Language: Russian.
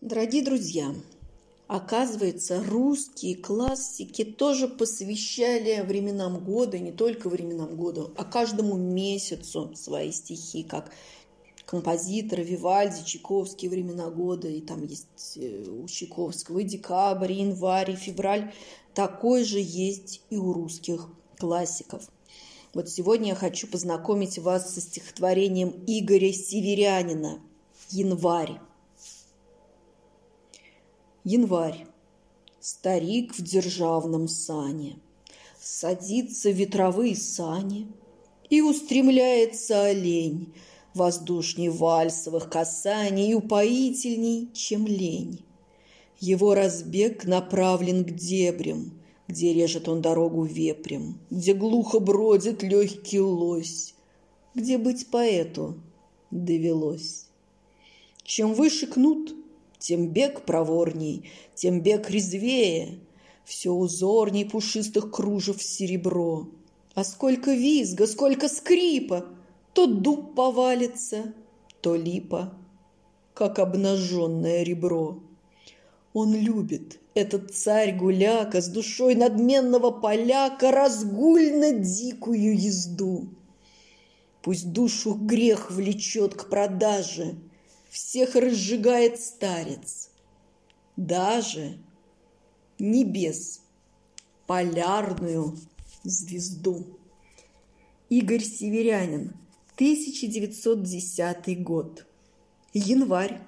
Дорогие друзья, оказывается, русские классики тоже посвящали временам года, не только временам года, а каждому месяцу свои стихи, как композиторы Вивальди, Чайковский «Времена года», и там есть э, у Чайковского и декабрь, и январь, и февраль. Такой же есть и у русских классиков. Вот сегодня я хочу познакомить вас со стихотворением Игоря Северянина «Январь». Январь. Старик в державном сане. Садится в ветровые сани, И устремляется олень, Воздушней вальсовых касаний И упоительней, чем лень. Его разбег направлен к дебрям, Где режет он дорогу вепрем, Где глухо бродит легкий лось, Где быть поэту довелось. Чем выше кнут, тем бег проворней, тем бег резвее, Все узорней пушистых кружев серебро. А сколько визга, сколько скрипа, То дуб повалится, то липа, Как обнаженное ребро. Он любит, этот царь-гуляка, С душой надменного поляка, Разгульно-дикую езду. Пусть душу грех влечет к продаже — всех разжигает старец, даже небес, полярную звезду. Игорь Северянин, 1910 год. Январь.